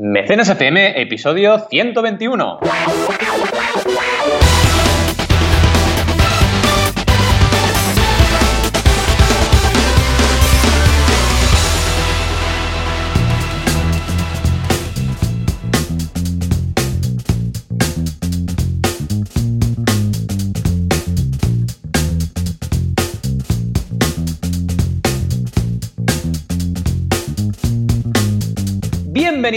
Mecenas FM, episodio 121.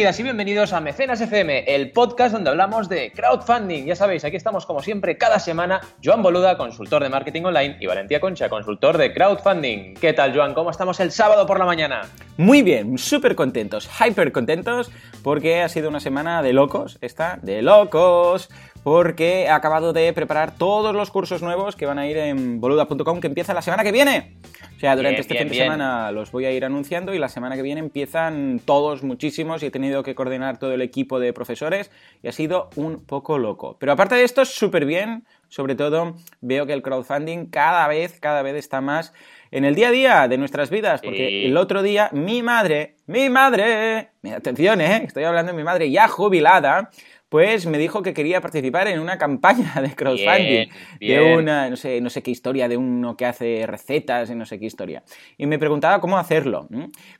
Bienvenidas y bienvenidos a Mecenas FM, el podcast donde hablamos de crowdfunding. Ya sabéis, aquí estamos como siempre cada semana, Joan Boluda, consultor de marketing online, y Valentía Concha, consultor de crowdfunding. ¿Qué tal, Joan? ¿Cómo estamos el sábado por la mañana? Muy bien, súper contentos, hyper contentos, porque ha sido una semana de locos, esta, de locos, porque he acabado de preparar todos los cursos nuevos que van a ir en boluda.com, que empieza la semana que viene. O sea, durante Bien, este bien, fin de bien. semana los voy a ir anunciando y la semana que viene empiezan todos muchísimos y he tenido que coordinar todo el equipo de profesores y ha sido un poco loco. Pero aparte de esto, súper bien. Sobre todo, veo que el crowdfunding cada vez, cada vez está más en el día a día de nuestras vidas. Porque Sí. el otro día, mi madre, mi madre, atención, ¿eh? estoy hablando de mi madre ya jubilada, pues me dijo que quería participar en una campaña de crowdfunding. Bien, De una, no sé, no sé qué historia, de uno que hace recetas y no sé qué historia. Y me preguntaba cómo hacerlo.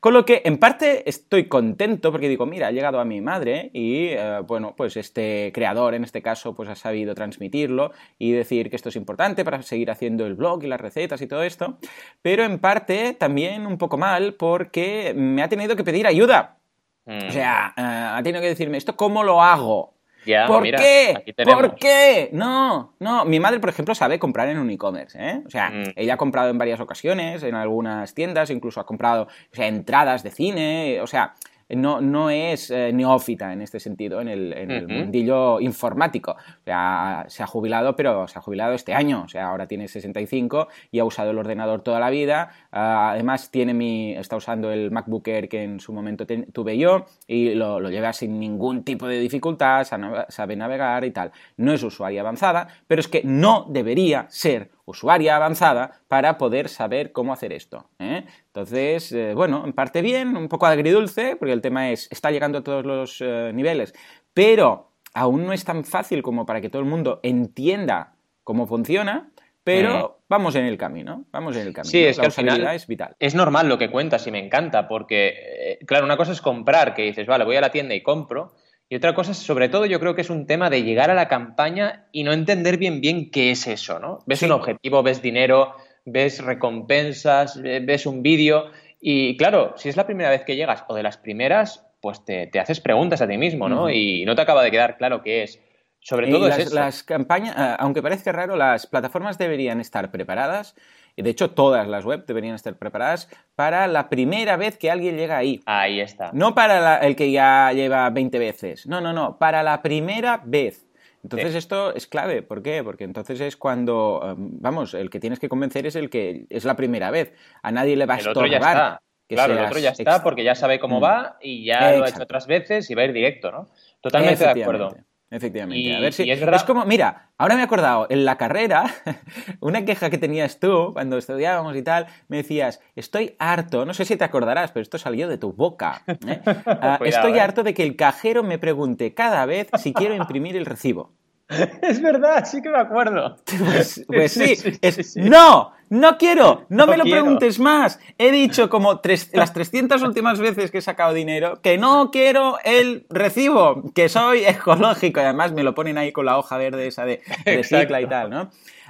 Con lo que, en parte, estoy contento porque digo, mira, ha llegado a mi madre y, eh, bueno, pues este creador, en este caso, pues ha sabido transmitirlo y decir que esto es importante para seguir haciendo el blog y las recetas y todo esto. Pero, en parte, también un poco mal porque me ha tenido que pedir ayuda. Mm, O sea, eh, ha tenido que decirme, ¿esto cómo lo hago? Ya, ¿Por mira, qué? aquí. ¿Por qué? No, no. Mi madre, por ejemplo, sabe comprar en un e-commerce, ¿eh? O sea, Mm. ella ha comprado en varias ocasiones, en algunas tiendas, incluso ha comprado o sea, entradas de cine, o sea, no, no es eh, neófita en este sentido, en el, en el Ujú. mundillo informático. O sea, se ha jubilado, pero se ha jubilado este año, o sea, ahora tiene 65 y ha usado el ordenador toda la vida. Ah, además, tiene mi, está usando el MacBook Air que en su momento tuve yo y lo, lo lleva sin ningún tipo de dificultad, sabe navegar y tal. No es usuaria avanzada, pero es que no debería ser usuaria avanzada para poder saber cómo hacer esto. ¿eh? Entonces, eh, bueno, en parte bien, un poco agridulce, porque el tema es, está llegando a todos los eh, niveles, pero aún no es tan fácil como para que todo el mundo entienda cómo funciona, pero vamos en el camino, vamos en el camino. Sí, es La que al final- es vital. Es normal lo que cuentas y me encanta porque, eh, claro, una cosa es comprar, que dices, vale, voy a la tienda y compro, y otra cosa es, sobre todo, yo creo que es un tema de llegar a la campaña y no entender bien bien qué es eso, ¿no? Ves Sí. un objetivo, ves dinero, ves recompensas, eh, ves un vídeo y, claro, si es la primera vez que llegas o de las primeras, pues te, te haces preguntas a ti mismo, ¿no? Y no te acaba de quedar claro qué es. Sobre Y todo las, es eso. las campañas, eh, aunque parezca raro, las plataformas deberían estar preparadas, y de hecho todas las web deberían estar preparadas para la primera vez que alguien llega ahí. Ahí está. No para la- el que ya lleva 20 veces, no, no, no, para la primera vez. Entonces Sí. esto es clave, ¿por qué? Porque entonces es cuando, eh, vamos, el que tienes que convencer es el que es la primera vez. A nadie le va a estorbar. Que Claro, el otro ya está porque ya sabe cómo Mm. va y ya lo ha hecho otras veces y va a ir directo, ¿no? Totalmente de acuerdo. Efectivamente. Y- a ver si. es verdad- como, mira, ahora me he acordado, en la carrera, una queja que tenías tú cuando estudiábamos y tal, me decías, estoy harto, no sé si te acordarás, pero esto salió de tu boca. ¿eh? Ah, Cuidado, estoy ¿eh? harto de que el cajero me pregunte cada vez si quiero imprimir el recibo. Es verdad, sí que me acuerdo. Pues, pues sí, es, no, no quiero, no, No me lo quiero. preguntes más. He dicho como tres- las 300 últimas veces que he sacado dinero que no quiero el recibo, que soy ecológico. Y además me lo ponen ahí con la hoja verde esa de recicla y tal, ¿no?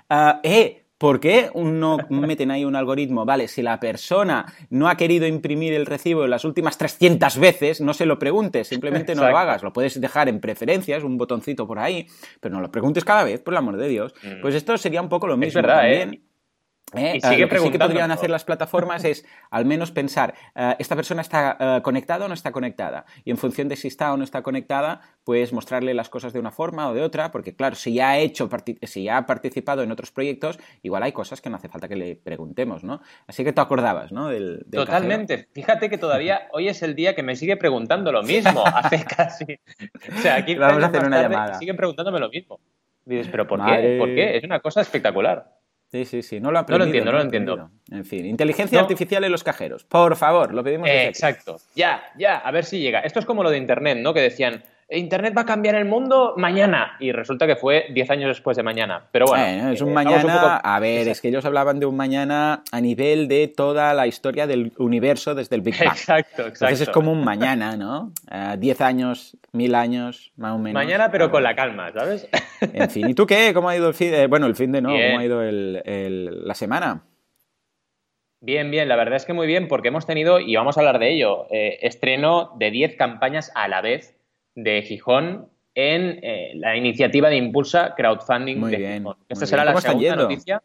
Ah, eh, ¿Por qué no meten ahí un algoritmo? Vale, si la persona no ha querido imprimir el recibo en las últimas 300 veces, no se lo preguntes, simplemente no lo hagas. Lo puedes dejar en preferencias, un botoncito por ahí, pero no lo preguntes cada vez, por el amor de Dios. Mm. Pues esto sería un poco lo mismo verdad, ¿eh? también. ¿eh? Y Ah, sigue lo que sí que podrían hacer las plataformas es al menos pensar, eh, ¿esta persona está eh, conectada o no está conectada? Y en función de si está o no está conectada, pues mostrarle las cosas de una forma o de otra, porque claro, si ya ha hecho, si ya ha participado en otros proyectos, igual hay cosas que no hace falta que le preguntemos, ¿no? Así que te acordabas, ¿no? Del, del Totalmente. Fíjate que todavía hoy es el día que me sigue preguntando lo mismo. Hace casi. O sea, 15 Vamos a hacer una tarde llamada. siguen preguntándome lo mismo. Dices, ¿pero por Madre. qué? ¿Por qué? Es una cosa espectacular. Sí, sí, sí. No lo, no lo entiendo, no lo entiendo. En fin, inteligencia artificial en los cajeros. Por favor, lo pedimos. exacto. Ya, ya, a ver si llega. Esto es como lo de Internet, ¿no? Que decían, Internet va a cambiar el mundo mañana. Y resulta que fue 10 años después de mañana. Pero bueno. es un eh, mañana. A ver, es que ellos hablaban de un mañana a nivel de toda la historia del universo desde el Big Bang. Exacto, exacto. Entonces es como un mañana, ¿no? 10 años, mil años, más o menos. Mañana, pero con la calma, ¿sabes? En fin, ¿y tú qué? ¿Cómo ha ido el fin de.? Bueno, el fin de no, ¿cómo ha ido el, la semana? Bien, bien, la verdad es que muy bien, porque hemos tenido, y vamos a hablar de ello, eh, estreno de 10 campañas a la vez de Gijón en eh, la iniciativa de Impulsa Crowdfunding muy de bien, Gijón. Esta será la segunda noticia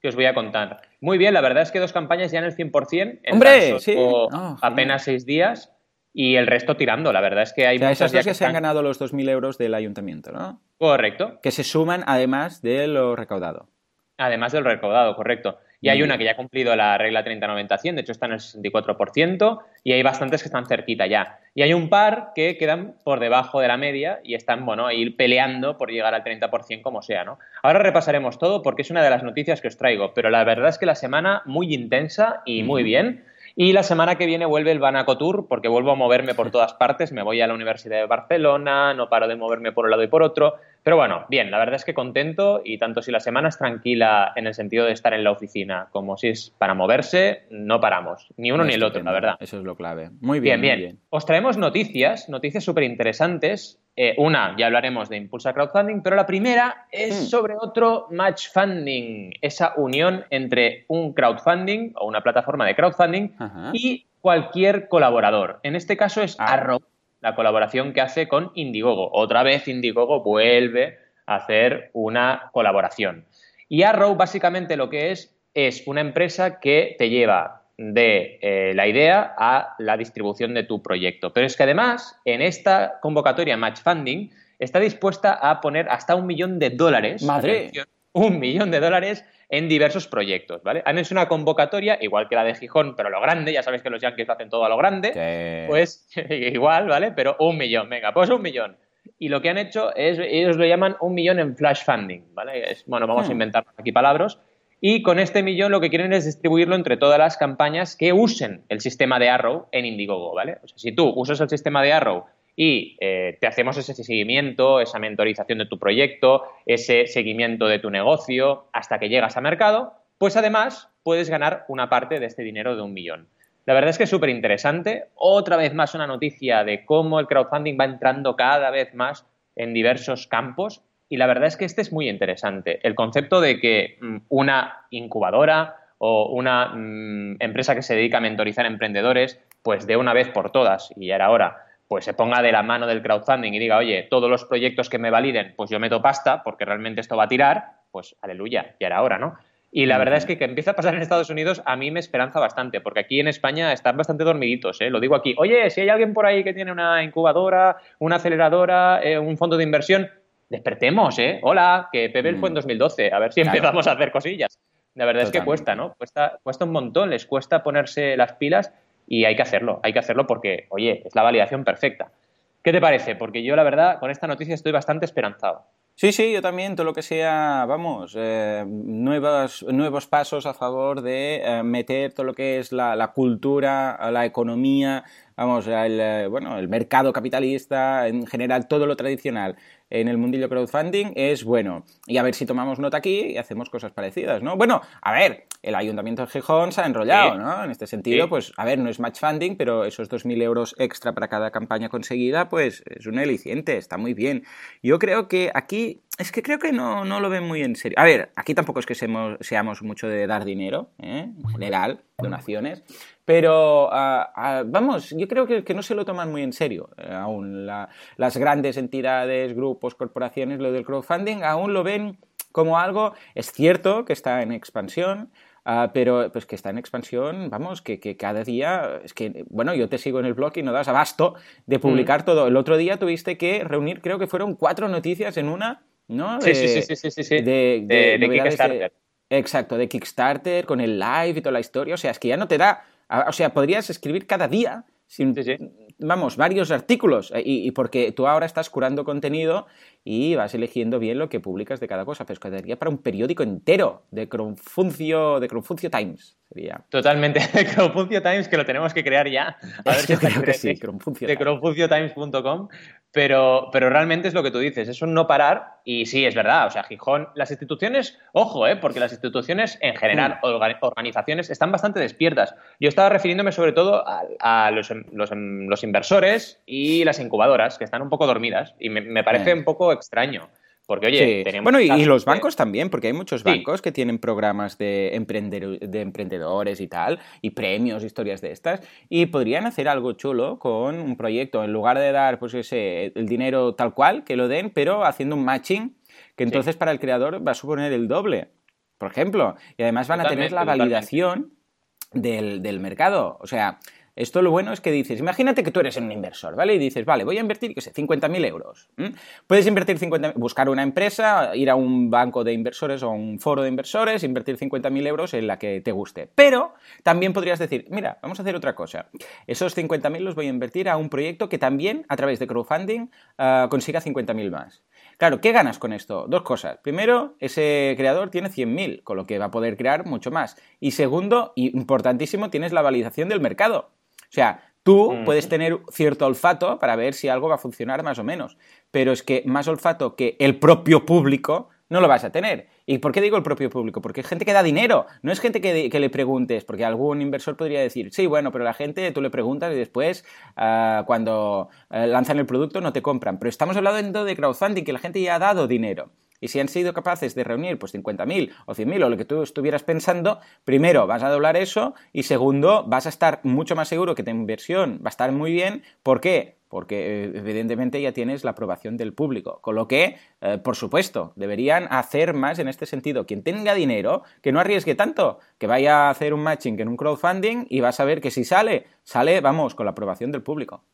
que os voy a contar. Muy bien, la verdad es que dos campañas ya en el 100%, en ¡Hombre! Sí. Oh, apenas seis días y el resto tirando. La verdad es que hay o sea, esas dos que, se han ganado los 2.000 euros del ayuntamiento, ¿no? Correcto. Que se suman además de lo recaudado. Además del recaudado, correcto. Y hay una que ya ha cumplido la regla 30-90-100, de hecho está en el 64%, y hay bastantes que están cerquita ya. Y hay un par que quedan por debajo de la media y están, bueno, ahí peleando por llegar al 30% como sea, ¿no? Ahora repasaremos todo porque es una de las noticias que os traigo, pero la verdad es que la semana muy intensa y muy bien. Y la semana que viene vuelve el Banaco Tour, porque vuelvo a moverme por todas partes. Me voy a la Universidad de Barcelona, no paro de moverme por un lado y por otro. Pero bueno, bien, la verdad es que contento y tanto si la semana es tranquila en el sentido de estar en la oficina como si es para moverse, no paramos. Ni uno ni el otro, la verdad. Eso es lo clave. Muy bien, bien. Bien. Os traemos noticias, noticias súper interesantes. Eh, una, ya hablaremos de Impulsa Crowdfunding, pero la primera es mm. sobre otro match funding, esa unión entre un crowdfunding o una plataforma de crowdfunding y cualquier colaborador. En este caso es ah. Arrow la colaboración que hace con Indiegogo. Otra vez Indiegogo vuelve a hacer una colaboración. Y Arrow básicamente lo que es es una empresa que te lleva de eh, la idea a la distribución de tu proyecto. Pero es que además en esta convocatoria Match Funding está dispuesta a poner hasta un millón de dólares. Madre. Un millón de dólares en diversos proyectos, ¿vale? Han hecho una convocatoria, igual que la de Gijón, pero a lo grande, ya sabéis que los Yankees hacen todo a lo grande, pues igual, ¿vale? Pero un millón, venga, pues un millón. Y lo que han hecho es, ellos lo llaman un millón en flash funding, ¿vale? Es, bueno, vamos a hmm. inventar aquí palabras. Y con este millón lo que quieren es distribuirlo entre todas las campañas que usen el sistema de Arrow en Indiegogo, ¿vale? O sea, si tú usas el sistema de Arrow y eh, te hacemos ese seguimiento, esa mentorización de tu proyecto, ese seguimiento de tu negocio hasta que llegas a mercado, pues además puedes ganar una parte de este dinero de un millón. La verdad es que es súper interesante. Otra vez más una noticia de cómo el crowdfunding va entrando cada vez más en diversos campos y la verdad es que este es muy interesante. El concepto de que mm, una incubadora o una mm, empresa que se dedica a mentorizar emprendedores, pues de una vez por todas, y ya era hora, pues se ponga de la mano del crowdfunding y diga, oye, todos los proyectos que me validen, pues yo meto pasta porque realmente esto va a tirar, pues aleluya, ya era hora, ¿no? Y la verdad es que que empieza a pasar en Estados Unidos a mí me esperanza bastante, porque aquí en España están bastante dormiditos, ¿eh? Lo digo aquí. Oye, si hay alguien por ahí que tiene una incubadora, una aceleradora, eh, un fondo de inversión, despertemos, ¿eh? Hola, que Pebel fue en 2012, mm. a ver si empezamos a hacer cosillas. La verdad es que cuesta, ¿no? Cuesta, cuesta un montón, les cuesta ponerse las pilas y hay que hacerlo, hay que hacerlo porque, oye, es la validación perfecta. ¿Qué te parece? Porque yo, la verdad, con esta noticia estoy bastante esperanzado. Sí, sí, yo también, todo lo que sea, vamos, eh, nuevos, nuevos pasos a favor de eh, meter todo lo que es la, cultura, la economía, vamos, el, eh, bueno, el mercado capitalista, en general todo lo tradicional en el mundillo crowdfunding es bueno. Y a ver si tomamos nota aquí y hacemos cosas parecidas, ¿no? Bueno, a ver, el Ayuntamiento de Gijón se ha enrollado, ¿no? En este sentido, pues, a ver, no es match funding, pero esos 2.000 euros extra para cada campaña conseguida, pues es un eliciente, está muy bien. Yo creo que aquí, es que creo que no, no lo ven muy en serio. A ver, aquí tampoco es que seamos, seamos mucho de dar dinero, ¿eh? en general, donaciones, pero ah, ah, vamos, yo creo que, no se lo toman muy en serio eh, aún. las grandes entidades, grupos, corporaciones, lo del crowdfunding aún lo ven como algo, es cierto que está en expansión, ah, pero pues que está en expansión, vamos, que, cada día, es que, bueno, yo te sigo en el blog y no das abasto de publicar mm. todo. El otro día tuviste que reunir, creo que fueron cuatro noticias en una, ¿no? sí, sí, sí, sí, sí, De, de Kickstarter. exacto, de Kickstarter, con el live y toda la historia. O sea, es que ya no te da o sea, podrías escribir cada día sin vamos, varios artículos eh, y, porque tú ahora estás curando contenido y vas eligiendo bien lo que publicas de cada cosa. Pero es que para un periódico entero de Cronfuncio, de Cronfuncio Times. Sería. Totalmente, de Cronfuncio Times, que lo tenemos que crear ya. A ver Yo creo que sí, Cronfuncio De cronfunciotimes.com. Pero, pero realmente es lo que tú dices, es un no parar y sí, es verdad, o sea, Gijón, las instituciones, ojo, eh, porque las instituciones en general, mm. organizaciones, están bastante despiertas. Yo estaba refiriéndome sobre todo a, los, los, los, inversores y las incubadoras, que están un poco dormidas y me, parece un poco extraño. Porque, oye, tenemos. Bueno, y, los bancos también, porque hay muchos bancos que tienen programas de, de emprendedores y tal, y premios, historias de estas, y podrían hacer algo chulo con un proyecto, en lugar de dar, pues ese, el dinero tal cual, que lo den, pero haciendo un matching, que entonces para el creador va a suponer el doble, por ejemplo, y además van a tener la validación del, del mercado. O sea, esto lo bueno es que dices, imagínate que tú eres un inversor, ¿vale? Y dices, vale, voy a invertir, qué sé, 50.000 euros. Puedes invertir 50, buscar una empresa, ir a un banco de inversores o a un foro de inversores, invertir 50.000 euros en la que te guste. Pero también podrías decir, mira, vamos a hacer otra cosa. Esos 50.000 los voy a invertir a un proyecto que también, a través de crowdfunding, uh, consiga 50.000 más. Claro, ¿qué ganas con esto? Dos cosas. Primero, ese creador tiene 100.000, con lo que va a poder crear mucho más. Y segundo, importantísimo, tienes la validación del mercado. O sea, tú puedes tener cierto olfato para ver si algo va a funcionar más o menos, pero es que más olfato que el propio público no lo vas a tener. ¿Y por qué digo el propio público? Porque es gente que da dinero, no es gente que, le preguntes, porque algún inversor podría decir, sí, bueno, pero la gente tú le preguntas y después ah, cuando eh, lanzan el producto no te compran. Pero estamos hablando de crowdfunding, que la gente ya ha dado dinero. Y si han sido capaces de reunir pues 50.000 o 100.000 o lo que tú estuvieras pensando, primero vas a doblar eso y segundo vas a estar mucho más seguro que tu inversión va a estar muy bien. ¿Por qué? Porque eh, evidentemente ya tienes la aprobación del público. Con lo que, eh, por supuesto, deberían hacer más en este sentido. Quien tenga dinero, que no arriesgue tanto, que vaya a hacer un matching en un crowdfunding y vas a ver que si sale, sale, vamos, con la aprobación del público.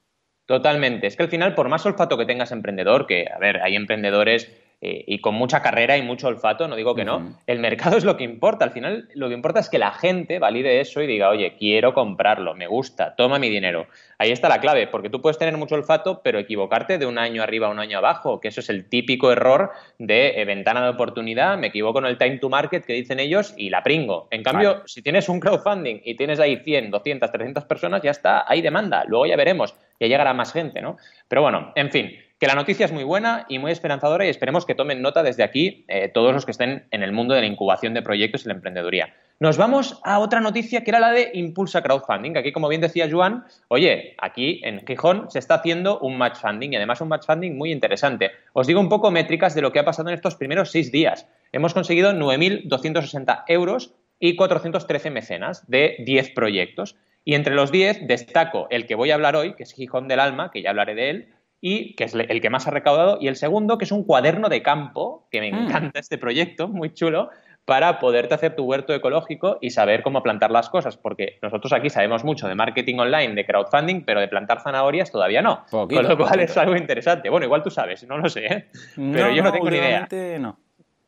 Totalmente. Es que al final, por más olfato que tengas emprendedor, que, a ver, hay emprendedores eh, y con mucha carrera y mucho olfato, no digo que no, el mercado es lo que importa. Al final lo que importa es que la gente valide eso y diga, oye, quiero comprarlo, me gusta, toma mi dinero. Ahí está la clave, porque tú puedes tener mucho olfato, pero equivocarte de un año arriba a un año abajo, que eso es el típico error de eh, ventana de oportunidad, me equivoco en el time to market que dicen ellos y la pringo. En cambio, si tienes un crowdfunding y tienes ahí 100, 200, 300 personas, ya está, hay demanda, luego ya veremos, ya llegará más gente, ¿no? Pero bueno, en fin que la noticia es muy buena y muy esperanzadora y esperemos que tomen nota desde aquí eh, todos los que estén en el mundo de la incubación de proyectos y la emprendeduría. Nos vamos a otra noticia que era la de Impulsa Crowdfunding. Aquí, como bien decía Joan, oye, aquí en Gijón se está haciendo un match funding y además un match funding muy interesante. Os digo un poco métricas de lo que ha pasado en estos primeros seis días. Hemos conseguido 9.260 euros y 413 mecenas de 10 proyectos. Y entre los 10 destaco el que voy a hablar hoy, que es Gijón del Alma, que ya hablaré de él, y que es el que más ha recaudado, y el segundo, que es un cuaderno de campo, que me mm. encanta este proyecto, muy chulo, para poderte hacer tu huerto ecológico y saber cómo plantar las cosas, porque nosotros aquí sabemos mucho de marketing online, de crowdfunding, pero de plantar zanahorias todavía no. con lo cual es algo interesante. Bueno, igual tú sabes, no lo sé, ¿eh? pero yo no tengo ni idea. No.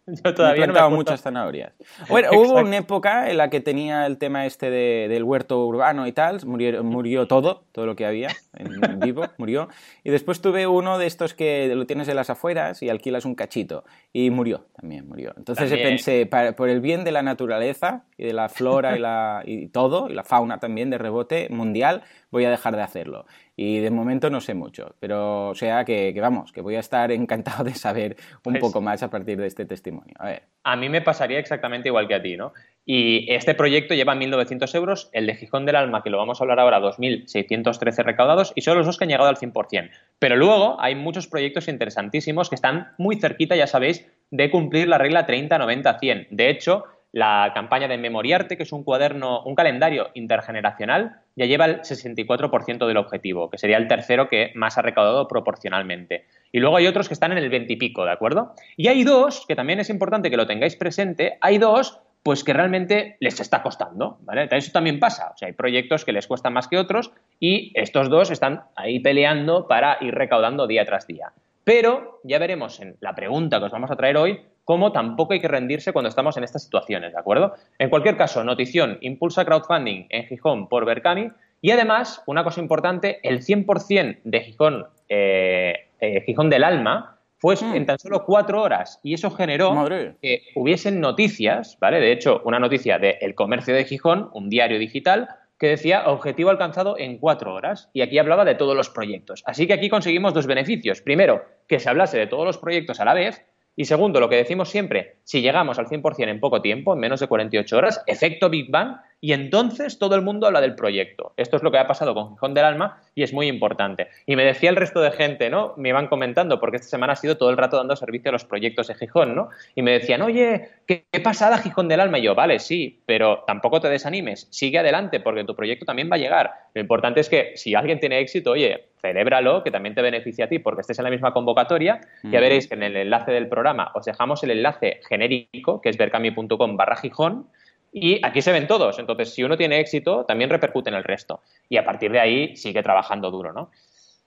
Yo todavía he plantado muchas zanahorias. Bueno, hubo una época en la que tenía el tema este del huerto urbano y tal, murió, murió todo, todo lo que había en vivo, murió. Y después tuve uno de estos que lo tienes en las afueras y alquilas un cachito. Y murió, también murió. Entonces pensé, por el bien de la naturaleza y de la flora y, la, y todo, y la fauna también de rebote mundial, voy a dejar de hacerlo. Y de momento no sé mucho, pero o sea que, vamos, que voy a estar encantado de saber un pues poco más a partir de este testimonio. A ver. A mí me pasaría exactamente igual que a ti, ¿no? Y este proyecto lleva 1.900 euros, el de Gijón del Alma, que lo vamos a hablar ahora, 2.613 recaudados, y son los dos que han llegado al 100%. Pero luego hay muchos proyectos interesantísimos que están muy cerquita, ya sabéis, de cumplir la regla 30-90-100. De hecho, la campaña de Memoriarte, que es un cuaderno, un calendario intergeneracional, ya lleva el 64% del objetivo, que sería el tercero que más ha recaudado proporcionalmente. Y luego hay otros que están en el 20 y pico, ¿de acuerdo? Y hay dos, que también es importante que lo tengáis presente, hay dos pues que realmente les está costando, ¿vale? Eso también pasa, o sea, hay proyectos que les cuestan más que otros y estos dos están ahí peleando para ir recaudando día tras día. Pero ya veremos en la pregunta que os vamos a traer hoy cómo tampoco hay que rendirse cuando estamos en estas situaciones, ¿de acuerdo? En cualquier caso, notición, impulsa crowdfunding en Gijón por Berkami Y además, una cosa importante, el 100% de Gijón, eh, eh, Gijón del Alma fue hmm. en tan solo cuatro horas y eso generó que hubiesen noticias, ¿vale? De hecho, una noticia de El Comercio de Gijón, un diario digital, que decía objetivo alcanzado en cuatro horas y aquí hablaba de todos los proyectos. Así que aquí conseguimos dos beneficios. Primero, que se hablase de todos los proyectos a la vez y segundo, lo que decimos siempre, si llegamos al 100% en poco tiempo, en menos de 48 horas, efecto Big Bang, y entonces todo el mundo habla del proyecto. Esto es lo que ha pasado con Gijón del Alma y es muy importante. Y me decía el resto de gente, ¿no? Me iban comentando, porque esta semana ha sido todo el rato dando servicio a los proyectos de Gijón, ¿no? Y me decían, oye, ¿qué, pasada Gijón del Alma? Y yo, vale, sí, pero tampoco te desanimes, sigue adelante, porque tu proyecto también va a llegar. Lo importante es que si alguien tiene éxito, oye, celébralo, que también te beneficia a ti, porque estés en la misma convocatoria. Ya veréis que en el enlace del programa os dejamos el enlace genérico, que es vercami.com barra Gijón, y aquí se ven todos. Entonces, si uno tiene éxito, también repercute en el resto. Y a partir de ahí sigue trabajando duro, ¿no?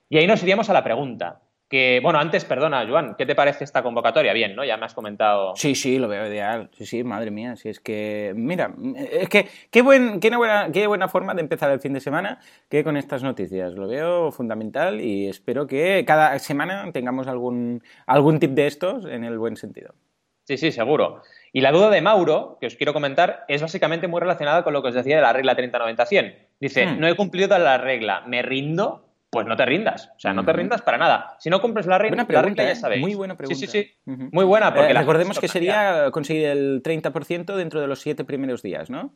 Y ahí nos iríamos a la pregunta. Que, bueno, antes, perdona, Joan, ¿qué te parece esta convocatoria? Bien, ¿no? Ya me has comentado. Sí, sí, lo veo ideal. Sí, sí, madre mía. Si es que, mira, es que qué, buen, qué, buena, qué buena forma de empezar el fin de semana que con estas noticias. Lo veo fundamental y espero que cada semana tengamos algún, algún tip de estos en el buen sentido. Sí, sí, seguro. Y la duda de Mauro, que os quiero comentar, es básicamente muy relacionada con lo que os decía de la regla 30-90-100. Dice, hmm. no he cumplido la regla, ¿me rindo? Pues no te rindas. O sea, no te rindas para nada. Si no cumples la regla, la regla ya ¿eh? sabéis. Muy buena pregunta. Sí, sí, sí. Muy buena. Porque eh, recordemos que sería conseguir el 30% dentro de los siete primeros días, ¿no?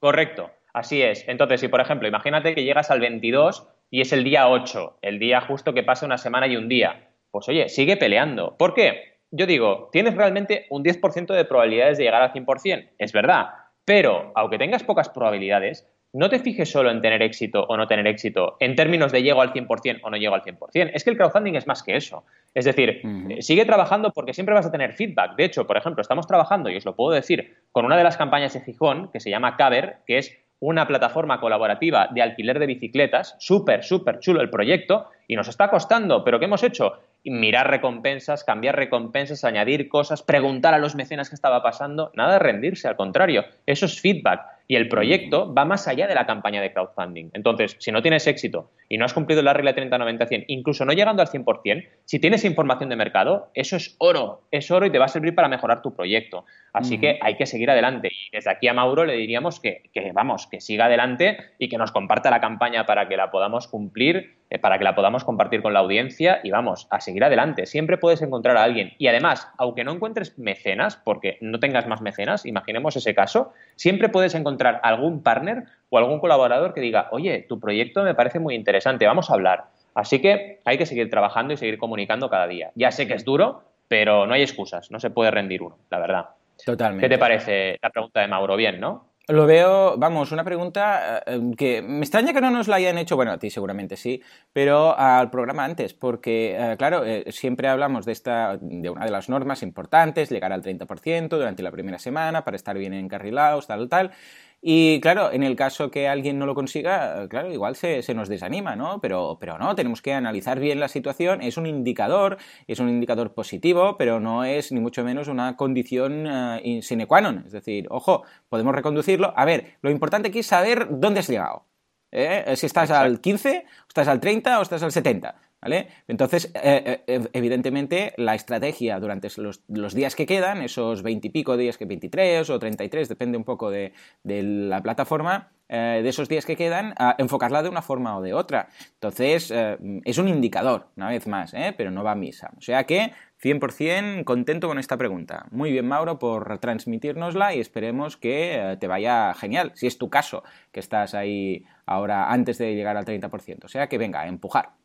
Correcto. Así es. Entonces, si por ejemplo, imagínate que llegas al 22 y es el día 8, el día justo que pasa una semana y un día. Pues oye, sigue peleando. ¿Por qué? Yo digo, tienes realmente un 10% de probabilidades de llegar al 100%, es verdad, pero aunque tengas pocas probabilidades, no te fijes solo en tener éxito o no tener éxito en términos de llego al 100% o no llego al 100%. Es que el crowdfunding es más que eso. Es decir, eh, sigue trabajando porque siempre vas a tener feedback. De hecho, por ejemplo, estamos trabajando, y os lo puedo decir, con una de las campañas de Gijón que se llama Caber, que es una plataforma colaborativa de alquiler de bicicletas, súper, súper chulo el proyecto, y nos está costando, pero ¿qué hemos hecho? Mirar recompensas, cambiar recompensas, añadir cosas, preguntar a los mecenas qué estaba pasando, nada de rendirse, al contrario, eso es feedback. Y el proyecto va más allá de la campaña de crowdfunding. Entonces, si no tienes éxito y no has cumplido la regla 30-90-100, incluso no llegando al 100%, si tienes información de mercado, eso es oro, es oro y te va a servir para mejorar tu proyecto. Así que hay que seguir adelante. Y desde aquí a Mauro le diríamos que, que, vamos, que siga adelante y que nos comparta la campaña para que la podamos cumplir, eh, para que la podamos compartir con la audiencia y vamos, a seguir adelante. Siempre puedes encontrar a alguien. Y además, aunque no encuentres mecenas, porque no tengas más mecenas, imaginemos ese caso, siempre puedes encontrar algún partner o algún colaborador que diga, oye, tu proyecto me parece muy interesante, vamos a hablar. Así que hay que seguir trabajando y seguir comunicando cada día. Ya sé que es duro, pero no hay excusas, no se puede rendir uno, la verdad. Totalmente. ¿Qué te parece la pregunta de Mauro? Bien, ¿no? Lo veo, vamos, una pregunta eh, que me extraña que no nos la hayan hecho, bueno, a ti seguramente sí, pero al programa antes, porque, eh, claro, eh, siempre hablamos de, esta, de una de las normas importantes, llegar al 30% durante la primera semana para estar bien encarrilados, tal, tal. Y claro, en el caso que alguien no lo consiga, claro, igual se, se, nos desanima, ¿no? Pero, pero no, tenemos que analizar bien la situación. Es un indicador, es un indicador positivo, pero no es ni mucho menos una condición uh, sine qua non. Es decir, ojo, podemos reconducirlo. A ver, lo importante aquí es saber dónde has llegado. ¿eh? Si estás al 15, o estás al 30 o estás al 70. ¿Vale? Entonces, eh, eh, evidentemente, la estrategia durante los, días que quedan, esos 20 y pico días que 23 o 33, depende un poco de, la plataforma, eh, de esos días que quedan, enfocarla de una forma o de otra. Entonces, es un indicador, una vez más, pero no va a misa. O sea que, 100% contento con esta pregunta. Muy bien, Mauro, por transmitirnosla y esperemos que te vaya genial, si es tu caso, que estás ahí ahora antes de llegar al 30%. O sea que venga, empujar.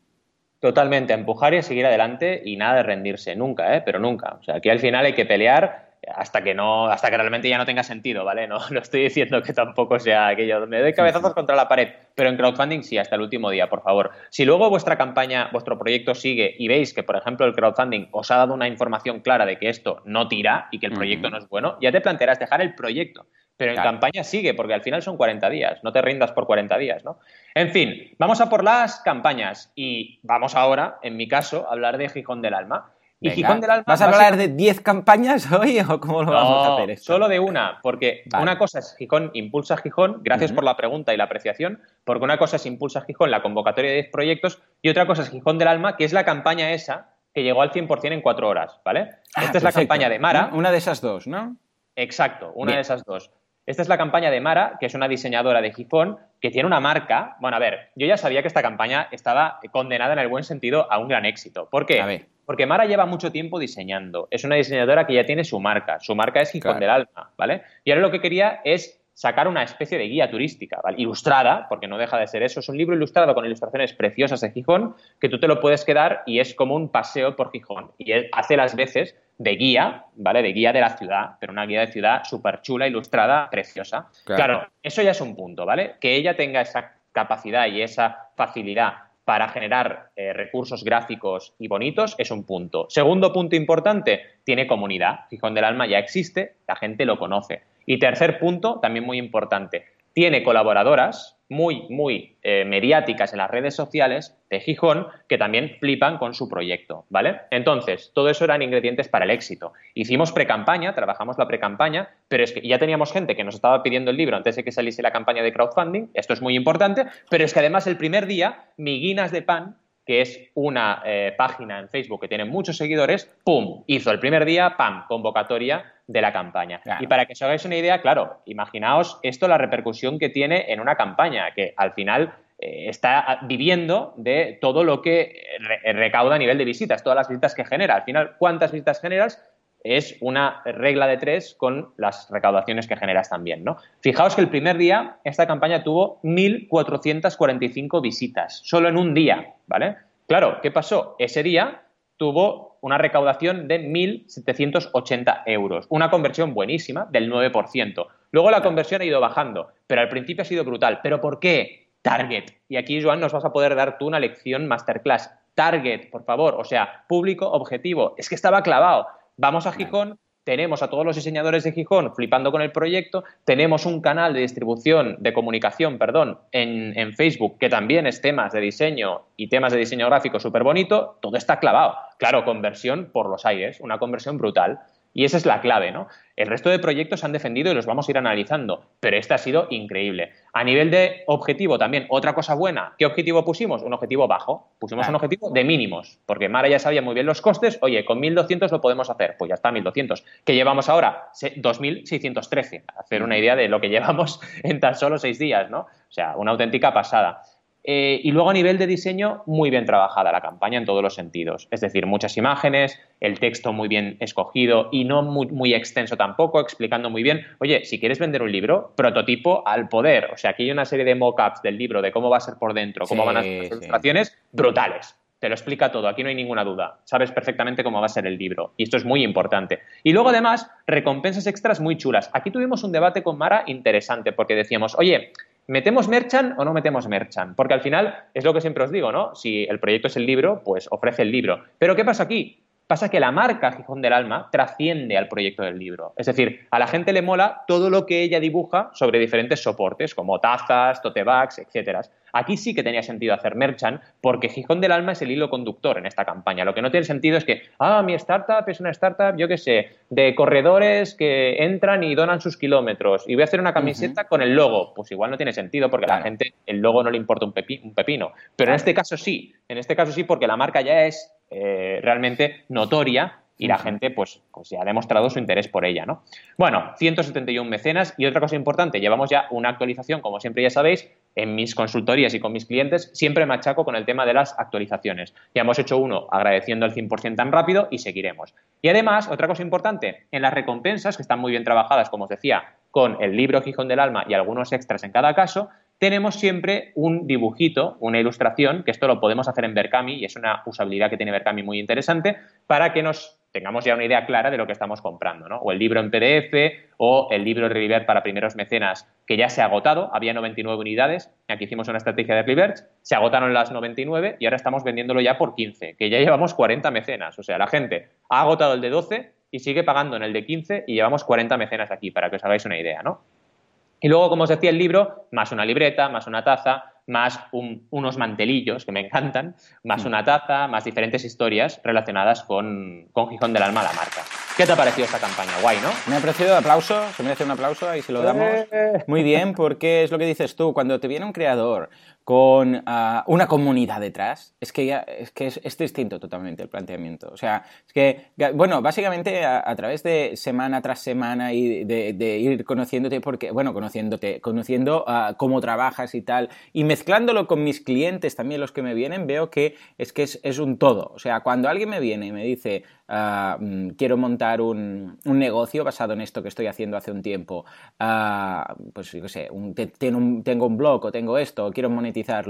Totalmente, a empujar y a seguir adelante y nada de rendirse, nunca, ¿eh? pero nunca. O sea, aquí al final hay que pelear hasta que no, hasta que realmente ya no tenga sentido, ¿vale? No, no estoy diciendo que tampoco sea aquello, me doy cabezazos contra la pared, pero en crowdfunding sí, hasta el último día, por favor. Si luego vuestra campaña, vuestro proyecto sigue y veis que, por ejemplo, el crowdfunding os ha dado una información clara de que esto no tira y que el proyecto no es bueno, ya te plantearás dejar el proyecto. Pero en campaña sigue, porque al final son 40 días, no te rindas por 40 días, ¿no? En fin, vamos a por las campañas y vamos ahora, en mi caso, a hablar de Gijón del Alma. Y Gijón del Alma. ¿Vas a hablar de 10 campañas hoy o cómo lo vamos a hacer esto? Solo de una, porque una cosa es Gijón Impulsa Gijón, gracias por la pregunta y la apreciación, porque una cosa es Impulsa Gijón, la convocatoria de 10 proyectos, y otra cosa es Gijón del Alma, que es la campaña esa que llegó al 100% en cuatro horas, ¿vale? Ah, Esta es la campaña de Mara. Una de esas dos, ¿no? Exacto, una de esas dos. Esta es la campaña de Mara, que es una diseñadora de Gijón, que tiene una marca. Bueno, a ver, yo ya sabía que esta campaña estaba condenada en el buen sentido a un gran éxito. ¿Por qué? Porque Mara lleva mucho tiempo diseñando. Es una diseñadora que ya tiene su marca. Su marca es Gijón del Alma, ¿vale? Y ahora lo que quería es sacar una especie de guía turística, ¿vale? ilustrada, porque no deja de ser eso. Es un libro ilustrado con ilustraciones preciosas de Gijón, que tú te lo puedes quedar y es como un paseo por Gijón. Y él hace las veces de guía, ¿vale? De guía de la ciudad, pero una guía de ciudad súper chula, ilustrada, preciosa. Claro. eso ya es un punto, ¿vale? Que ella tenga esa capacidad y esa facilidad para generar eh, recursos gráficos y bonitos es un punto. Segundo punto importante, tiene comunidad. Gijón del Alma ya existe, la gente lo conoce. Y tercer punto, también muy importante, tiene colaboradoras muy, muy eh, mediáticas en las redes sociales de Gijón que también flipan con su proyecto, ¿vale? Entonces, todo eso eran ingredientes para el éxito. Hicimos pre-campaña, trabajamos la pre-campaña, pero es que ya teníamos gente que nos estaba pidiendo el libro antes de que saliese la campaña de crowdfunding, esto es muy importante, pero es que además el primer día, Miguinas de Pan que es una eh, página en Facebook que tiene muchos seguidores, ¡pum! Hizo el primer día, ¡pam! Convocatoria de la campaña. Y para que os hagáis una idea, claro, imaginaos esto la repercusión que tiene en una campaña, que al final eh, está viviendo de todo lo que recauda a nivel de visitas, todas las visitas que genera. Al final, ¿cuántas visitas generas? Es una regla de tres con las recaudaciones que generas también, ¿no? Fijaos que el primer día esta campaña tuvo 1.445 visitas, solo en un día, ¿vale? Claro, ¿qué pasó? Ese día tuvo una recaudación de 1.780 euros, una conversión buenísima del 9%. Luego la conversión ha ido bajando, pero al principio ha sido brutal. ¿Pero por qué? Target. Y aquí, Joan, nos vas a poder dar tú una lección masterclass. Target, por favor, o sea, público objetivo. Es que estaba clavado. Vamos a Gijón, tenemos a todos los diseñadores de Gijón flipando con el proyecto, tenemos un canal de distribución, de comunicación, perdón, en, en Facebook que también es temas de diseño y temas de diseño gráfico súper bonito, todo está clavado. Claro, conversión por los aires, una conversión brutal. Y esa es la clave, ¿no? El resto de proyectos se han defendido y los vamos a ir analizando, pero este ha sido increíble. A nivel de objetivo también, otra cosa buena, ¿qué objetivo pusimos? Un objetivo bajo. Pusimos un objetivo de mínimos, porque Mara ya sabía muy bien los costes, oye, con 1.200 lo podemos hacer, pues ya está, 1.200. ¿Qué llevamos ahora? 2.613, hacer una idea de lo que llevamos en tan solo seis días, ¿no? O sea, una auténtica pasada. Eh, y luego a nivel de diseño, muy bien trabajada la campaña en todos los sentidos. Es decir, muchas imágenes, el texto muy bien escogido y no muy, extenso tampoco, explicando muy bien, oye, si quieres vender un libro, prototipo al poder. O sea, aquí hay una serie de mock-ups del libro, de cómo va a ser por dentro, cómo van a ser las ilustraciones, brutales. Te lo explica todo, aquí no hay ninguna duda. Sabes perfectamente cómo va a ser el libro. Y esto es muy importante. Y luego, además, recompensas extras muy chulas. Aquí tuvimos un debate con Mara interesante, porque decíamos, oye, ¿Metemos merchan o no metemos merchan? Porque al final es lo que siempre os digo, ¿no? Si el proyecto es el libro, pues ofrece el libro. Pero ¿qué pasa aquí? Pasa que la marca Gijón del Alma trasciende al proyecto del libro. Es decir, a la gente le mola todo lo que ella dibuja sobre diferentes soportes, como tazas, tote bags, etc. Aquí sí que tenía sentido hacer merchant, porque Gijón del Alma es el hilo conductor en esta campaña. Lo que no tiene sentido es que, ah, mi startup es una startup, yo qué sé, de corredores que entran y donan sus kilómetros y voy a hacer una camiseta con el logo. Pues igual no tiene sentido porque a la gente el logo no le importa un, pepino. Pero en este caso sí, en este caso sí porque la marca ya es eh, realmente notoria y la gente pues, pues ya ha demostrado su interés por ella, ¿no? Bueno, 171 mecenas y otra cosa importante, llevamos ya una actualización, como siempre ya sabéis, en mis consultorías y con mis clientes siempre machaco con el tema de las actualizaciones. Ya hemos hecho uno agradeciendo el 100% tan rápido y seguiremos. Y además, otra cosa importante, en las recompensas, que están muy bien trabajadas, como os decía, con el libro Gijón del Alma y algunos extras en cada caso, tenemos siempre un dibujito, una ilustración, que esto lo podemos hacer en Berkami y es una usabilidad que tiene Berkami muy interesante para que nos tengamos ya una idea clara de lo que estamos comprando, ¿no? O el libro en PDF o el libro River para primeros mecenas que ya se ha agotado, había 99 unidades, aquí hicimos una estrategia de Reverse, se agotaron las 99 y ahora estamos vendiéndolo ya por 15, que ya llevamos 40 mecenas, o sea, la gente ha agotado el de 12 y sigue pagando en el de 15 y llevamos 40 mecenas aquí, para que os hagáis una idea, ¿no? Y luego, como os decía, el libro, más una libreta, más una taza, más unos mantelillos que me encantan, más una taza, más diferentes historias relacionadas con, con Gijón del Alma, la marca. ¿Qué te ha parecido esta campaña? Guay, ¿no? Me ha parecido aplauso, se merece un aplauso y se lo damos. Eh. Muy bien, porque es lo que dices tú, cuando te viene un creador con ah, una comunidad detrás, es que ya es, que es, distinto totalmente el planteamiento. O sea, es que, bueno, básicamente a, través de semana tras semana y de, ir conociéndote, porque, bueno, conociéndote, conociendo uh, cómo trabajas y tal, y mezclándolo con mis clientes también, los que me vienen, veo que es que es, un todo. O sea, cuando alguien me viene y me dice, uh, quiero montar un, un, negocio basado en esto que estoy haciendo hace un tiempo, pues yo qué sé, tengo un blog o tengo esto, o quiero monetizar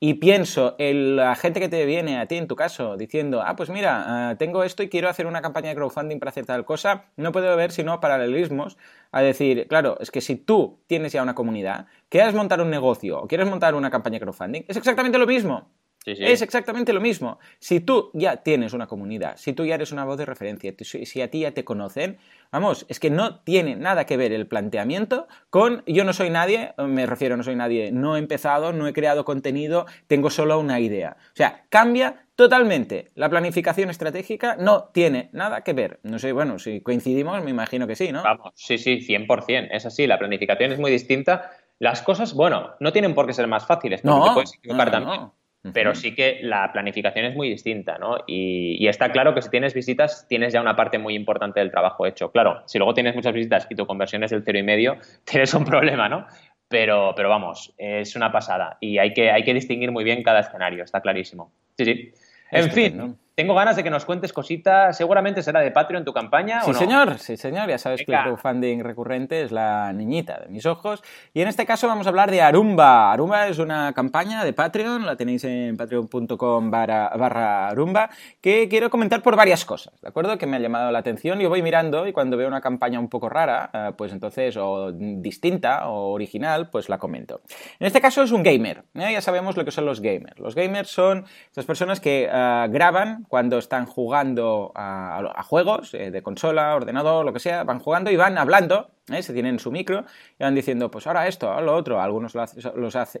y pienso en la gente que te viene a ti, en tu caso, diciendo, ah, pues mira, ah, tengo esto y quiero hacer una campaña de crowdfunding para hacer tal cosa, no puedo ver sino paralelismos a decir, claro, es que si tú tienes ya una comunidad, quieres montar un negocio o quieres montar una campaña de crowdfunding, es exactamente lo mismo. Es exactamente lo mismo. Si tú ya tienes una comunidad, si tú ya eres una voz de referencia, si a ti ya te conocen, vamos, es que no tiene nada que ver el planteamiento con yo no soy nadie, me refiero a no soy nadie, no he empezado, no he creado contenido, tengo solo una idea. O sea, cambia totalmente. La planificación estratégica no tiene nada que ver. No sé, bueno, si coincidimos, me imagino que sí, ¿no? Vamos, sí, sí, 100%. Es así, la planificación es muy distinta. Las cosas, bueno, no tienen por qué ser más fáciles, porque no, te puedes equivocar también pero sí que la planificación es muy distinta, ¿no? Y, está claro que si tienes visitas, tienes ya una parte muy importante del trabajo hecho. Claro, si luego tienes muchas visitas y tu conversión es del cero y medio, tienes un problema, ¿no? Pero, pero vamos, es una pasada y hay que, hay que distinguir muy bien cada escenario, está clarísimo. Sí, sí. En fin, tengo ganas de que nos cuentes cositas. Seguramente será de Patreon tu campaña. Sí, ¿o no? señor, sí, señor. Ya sabes que el crowdfunding recurrente es la niñita de mis ojos. Y en este caso vamos a hablar de Arumba. Arumba es una campaña de Patreon, la tenéis en patreon.com barra Arumba, que quiero comentar por varias cosas, ¿de acuerdo? Que me ha llamado la atención. Yo voy mirando y cuando veo una campaña un poco rara, eh, pues entonces, o distinta o original, pues la comento. En este caso es un gamer. ¿eh? Ya sabemos lo que son los gamers. Los gamers son estas personas que eh, graban cuando están jugando a, juegos eh, de consola, ordenador, lo que sea, van jugando y van hablando, ¿eh? se tienen su micro y van diciendo, pues ahora esto, ahora lo otro. Algunos lo,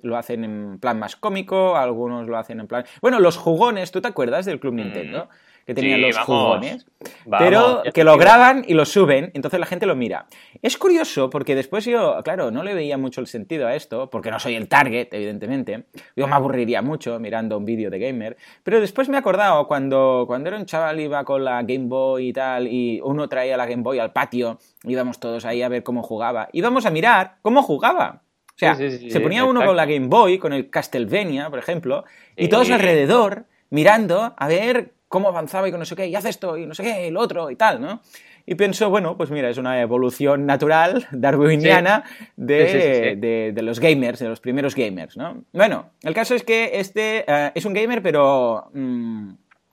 lo, hacen en plan más cómico, algunos lo hacen en plan... Bueno, los jugones, ¿tú te acuerdas del Club Nintendo? Que tenían los jugones, pero que lo graban y lo suben, entonces la gente lo mira. Es curioso porque después yo, claro, no le veía mucho el sentido a esto, porque no soy el target, evidentemente. Yo me aburriría mucho mirando un vídeo de gamer, pero después me he acordado cuando, cuando era un chaval iba con la Game Boy y tal, y uno traía la Game Boy al patio, íbamos todos ahí a ver cómo jugaba, íbamos a mirar cómo jugaba. O sea, se ponía uno con la Game Boy, con el Castlevania, por ejemplo, y todos alrededor mirando a ver cómo avanzaba y con no sé qué, y hace esto y no sé qué, y lo otro y tal, ¿no? Y pienso, bueno, pues mira, es una evolución natural, darwiniana, de, de, los gamers, de los primeros gamers, ¿no? Bueno, el caso es que este eh, es un gamer, pero... Mm,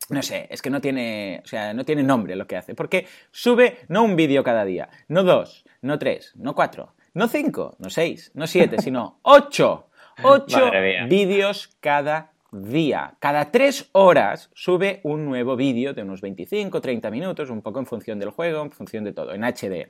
no sé, es que no tiene, o sea, no tiene nombre lo que hace, porque sube no un vídeo cada día, no dos, no tres, no cuatro, no cinco, no seis, no siete, sino ocho, ocho vídeos cada día. Cada tres horas sube un nuevo vídeo de unos 25, 30 minutos, un poco en función del juego, en función de todo, en HD.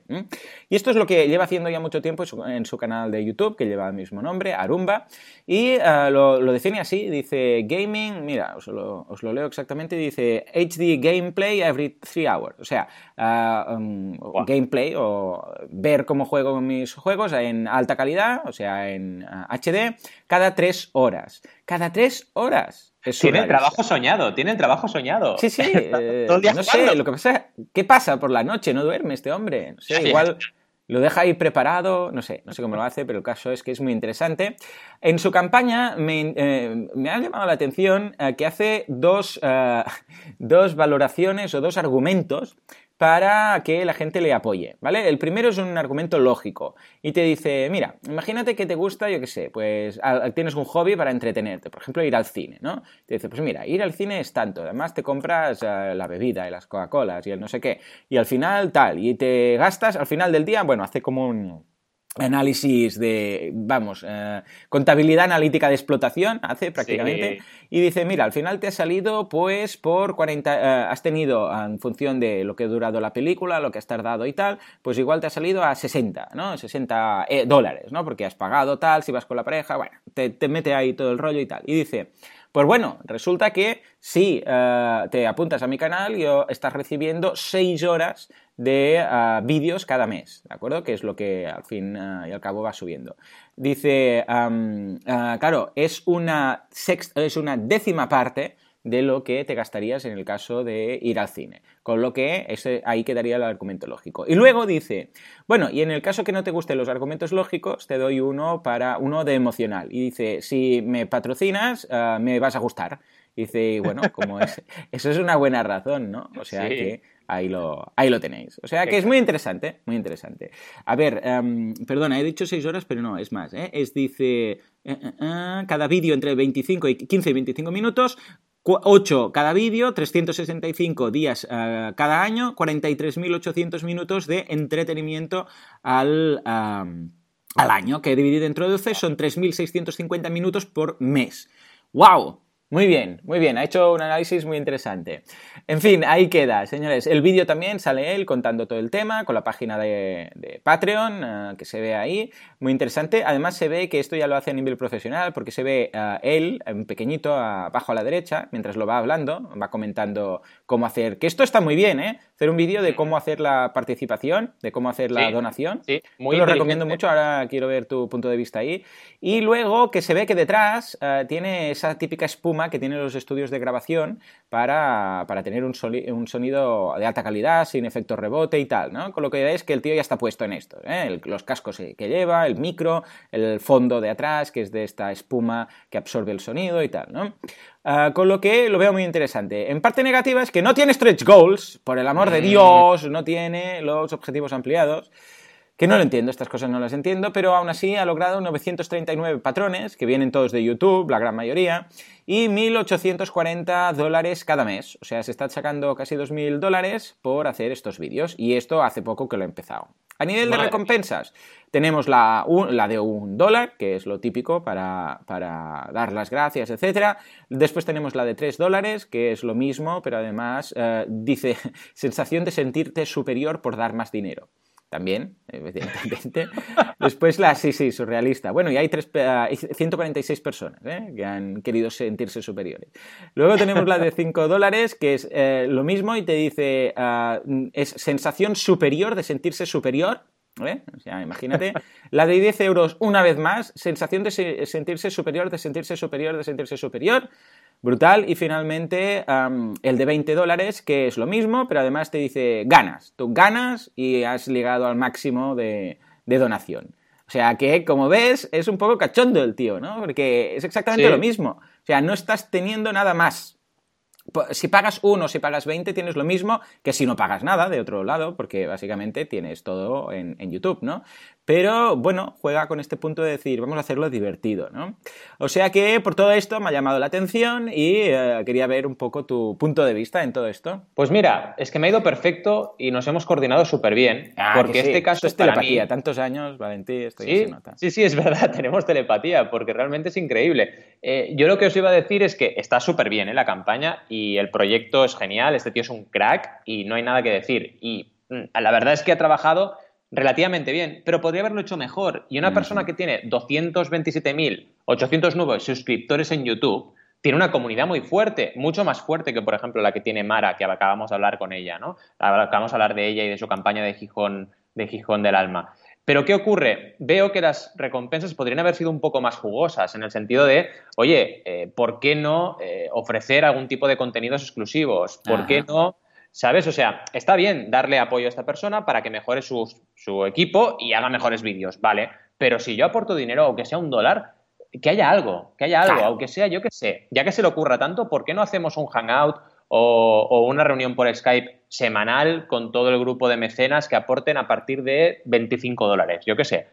Y esto es lo que lleva haciendo ya mucho tiempo en su canal de YouTube, que lleva el mismo nombre, Arumba, y eh, lo, define así, dice gaming, mira, os lo, leo exactamente, dice HD gameplay every three hours, o sea, eh, um, gameplay o ver cómo juego mis juegos en alta calidad, o sea, en HD, eh, cada tres horas. Cada tres horas. tienen trabajo soñado, tienen trabajo soñado. Sí, sí. Eh, no sé, lo que pasa, ¿qué pasa por la noche? No duerme este hombre. No sé, igual lo deja ahí preparado, no sé, no sé cómo lo hace, pero el caso es que es muy interesante. En su campaña me, eh, ha llamado la atención eh, que hace dos, dos valoraciones o dos argumentos para que la gente le apoye, ¿vale? El primero es un argumento lógico y te dice, mira, imagínate que te gusta, yo qué sé, pues tienes un hobby para entretenerte, por ejemplo, ir al cine, ¿no? Te dice, pues mira, ir al cine es tanto, además te compras eh, la bebida y las Coca-Colas y el no sé qué, y al final tal, y te gastas, al final del día, bueno, hace como un análisis de, vamos, eh, contabilidad analítica de explotación, hace prácticamente, y dice, mira, al final te ha salido pues por 40, eh, has tenido en función de lo que ha durado la película, lo que has tardado y tal, pues igual te ha salido a 60, ¿no? 60 eh, dólares, ¿no? Porque has pagado tal, si vas con la pareja, bueno, te, te mete ahí todo el rollo y tal. Y dice, pues bueno, resulta que si te apuntas a mi canal, yo estás recibiendo 6 horas de ah, vídeos cada mes, ¿de acuerdo? Que es lo que al fin ah, y al cabo va subiendo. Dice, claro, es una, es una décima parte de lo que te gastarías en el caso de ir al cine. Con lo que ese, ahí quedaría el argumento lógico. Y luego dice, bueno, y en el caso que no te gusten los argumentos lógicos, te doy uno para uno de emocional. Y dice, si me patrocinas, me vas a gustar. dice, bueno, como es, eso es una buena razón, ¿no? O sea que Ahí lo, ahí lo tenéis. O sea que es muy interesante, muy interesante. A ver, em, perdona, he dicho 6 horas, pero no, es más. ¿eh? Es, dice, eh, eh, cada vídeo entre 25 y 15 y 25 minutos, 8 cada vídeo, 365 días cada año, 43.800 minutos de entretenimiento al, al año, que dividido entre 12 son 3.650 minutos por mes. ¡Wow! Muy bien, muy bien, ha hecho un análisis muy interesante. En fin, ahí queda, señores. El vídeo también sale él contando todo el tema con la página de, Patreon eh, que se ve ahí, muy interesante. Además se ve que esto ya lo hace a nivel profesional porque se ve eh, él, en pequeñito, abajo a la derecha, mientras lo va hablando, va comentando cómo hacer, que esto está muy bien, ¿eh? Hacer un vídeo de cómo hacer la participación, de cómo hacer la donación. Sí, muy Yo lo recomiendo mucho, ahora quiero ver tu punto de vista ahí. Y luego que se ve que detrás eh, tiene esa típica espuma que tienen los estudios de grabación para, tener un, sonido de alta calidad, sin efecto rebote y tal, ¿no? Con lo que es que el tío ya está puesto en esto, ¿eh? los cascos que lleva, el micro, el fondo de atrás, que es de esta espuma que absorbe el sonido y tal, ¿no? Ah, con lo que lo veo muy interesante. En parte negativa es que no tiene stretch goals, por el amor de mm. Dios, no tiene los objetivos ampliados que no lo entiendo, estas cosas no las entiendo, pero aún así ha logrado 939 patrones, que vienen todos de YouTube, la gran mayoría, y 1.840 dólares cada mes. O sea, se está sacando casi 2.000 dólares por hacer estos vídeos, y esto hace poco que lo he empezado. A nivel de recompensas, tenemos la, la, de un dólar, que es lo típico para, para dar las gracias, etc. Después tenemos la de tres dólares, que es lo mismo, pero además eh, dice sensación de sentirte superior por dar más dinero también, evidentemente. Después la, sí, sí, surrealista. Bueno, y hay 146 personas ¿eh? que han querido sentirse superiores. Luego tenemos la de 5 dólares, que es eh, lo mismo y te dice, ah, es sensación superior de sentirse superior. ¿Eh? O sea, imagínate. La de 10 euros, una vez más, sensación de sentirse superior, de sentirse superior, de sentirse superior. Brutal. Y finalmente el de 20 dólares, que es lo mismo, pero además te dice ganas. Tú ganas y has llegado al máximo de, donación. O sea que, como ves, es un poco cachondo el tío, ¿no? Porque es exactamente lo mismo. O sea, no estás teniendo nada más. Si pagas uno, si pagas 20, tienes lo mismo que si no pagas nada, de otro lado, porque básicamente tienes todo en, en YouTube, ¿no? Pero bueno, juega con este punto de decir, vamos a hacerlo divertido, ¿no? O sea que por todo esto me ha llamado la atención y eh, quería ver un poco tu punto de vista en todo esto. Pues mira, es que me ha ido perfecto y nos hemos coordinado súper bien. Ah, porque este caso es telepatía. Tantos años, Valentí, esto ¿Sí? se nota. Sí, sí, es verdad, tenemos telepatía porque realmente es increíble. Eh, yo lo que os iba a decir es que está súper bien ¿eh? la campaña y el proyecto es genial, este tío es un crack y no hay nada que decir. Y mm, la verdad es que ha trabajado relativamente bien, pero podría haberlo hecho mejor. Y una persona que tiene 227.809 suscriptores en YouTube tiene una comunidad muy fuerte, mucho más fuerte que, por ejemplo, la que tiene Mara, que acabamos de hablar con ella, ¿no? Acabamos de hablar de ella y de su campaña de Gijón, de Gijón del Alma. Pero ¿qué ocurre? Veo que las recompensas podrían haber sido un poco más jugosas, en el sentido de, oye, eh, ¿por qué no eh, ofrecer algún tipo de contenidos exclusivos? ¿Por qué no ¿Sabes? O sea, está bien darle apoyo a esta persona para que mejore su, equipo y haga mejores vídeos, ¿vale? Pero si yo aporto dinero, aunque sea un dólar, que haya algo, que haya algo, aunque sea yo que sé, ya que se le ocurra tanto, ¿por qué no hacemos un hangout o, o, una reunión por Skype semanal con todo el grupo de mecenas que aporten a partir de 25 dólares? Yo qué sé.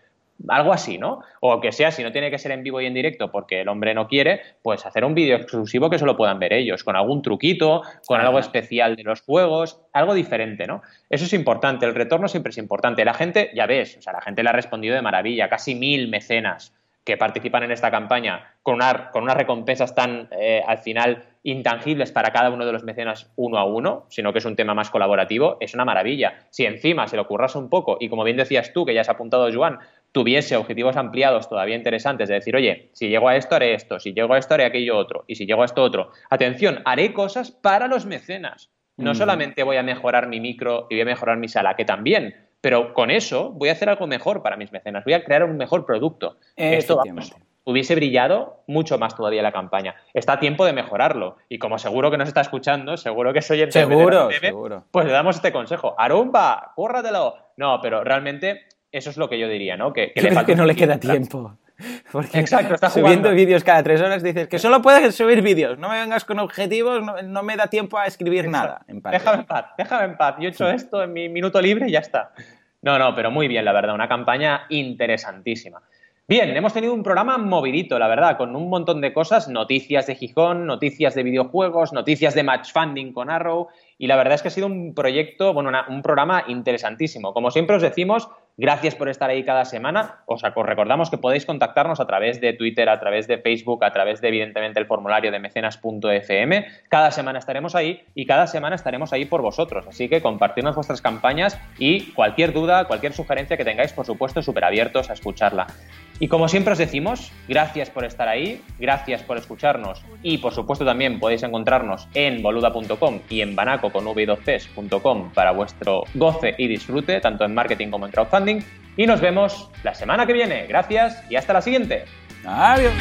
Algo así, ¿no? O que sea, si no tiene que ser en vivo y en directo porque el hombre no quiere, pues hacer un vídeo exclusivo que solo puedan ver ellos, con algún truquito, con algo especial de los juegos, algo diferente, ¿no? Eso es importante, el retorno siempre es importante. La gente, ya ves, o sea, la gente le ha respondido de maravilla, casi mil mecenas que participan en esta campaña con, con unas recompensas tan, eh, al final, intangibles para cada uno de los mecenas uno a uno, sino que es un tema más colaborativo, es una maravilla. Si encima se lo curras un poco y como bien decías tú, que ya has apuntado, Joan, tuviese objetivos ampliados todavía interesantes de decir, oye, si llego a esto haré esto, si llego a esto haré aquello otro, y si llego a esto otro. Atención, haré cosas para los mecenas. No solamente voy a mejorar mi micro y voy a mejorar mi sala, que también, pero con eso voy a hacer algo mejor para mis mecenas, voy a crear un mejor producto. Esto hubiese brillado mucho más todavía la campaña. Está a tiempo de mejorarlo. Y como seguro que nos está escuchando, seguro que soy el seguro, seguro. pues le damos este consejo. Arumba, córratelo. No, pero realmente eso es lo que yo diría, ¿no? Que, que, no le queda tiempo. Porque Exacto, está subiendo vídeos cada tres horas, dices que solo puedes subir vídeos, no me vengas con objetivos, no, me da tiempo a escribir nada. déjame en paz, déjame en paz. Yo he hecho esto en mi minuto libre y ya está. No, no, pero muy bien, la verdad, una campaña interesantísima. Bien, hemos tenido un programa movidito, la verdad, con un montón de cosas, noticias de Gijón, noticias de videojuegos, noticias de match funding con Arrow, y la verdad es que ha sido un proyecto, bueno, un programa interesantísimo. Como siempre os decimos, gracias por estar ahí cada semana. Os recordamos que podéis contactarnos a través de Twitter, a través de Facebook, a través de, evidentemente, el formulario de mecenas.fm. Cada semana estaremos ahí y cada semana estaremos ahí por vosotros. Así que compartirnos vuestras campañas y cualquier duda, cualquier sugerencia que tengáis, por supuesto, súper abiertos a escucharla. Y como siempre os decimos, gracias por estar ahí, gracias por escucharnos y por supuesto también podéis encontrarnos en boluda.com y en banaco con v2cs.com para vuestro goce y disfrute, tanto en marketing como en y nos vemos la semana que viene. Gracias y hasta la siguiente. Adiós.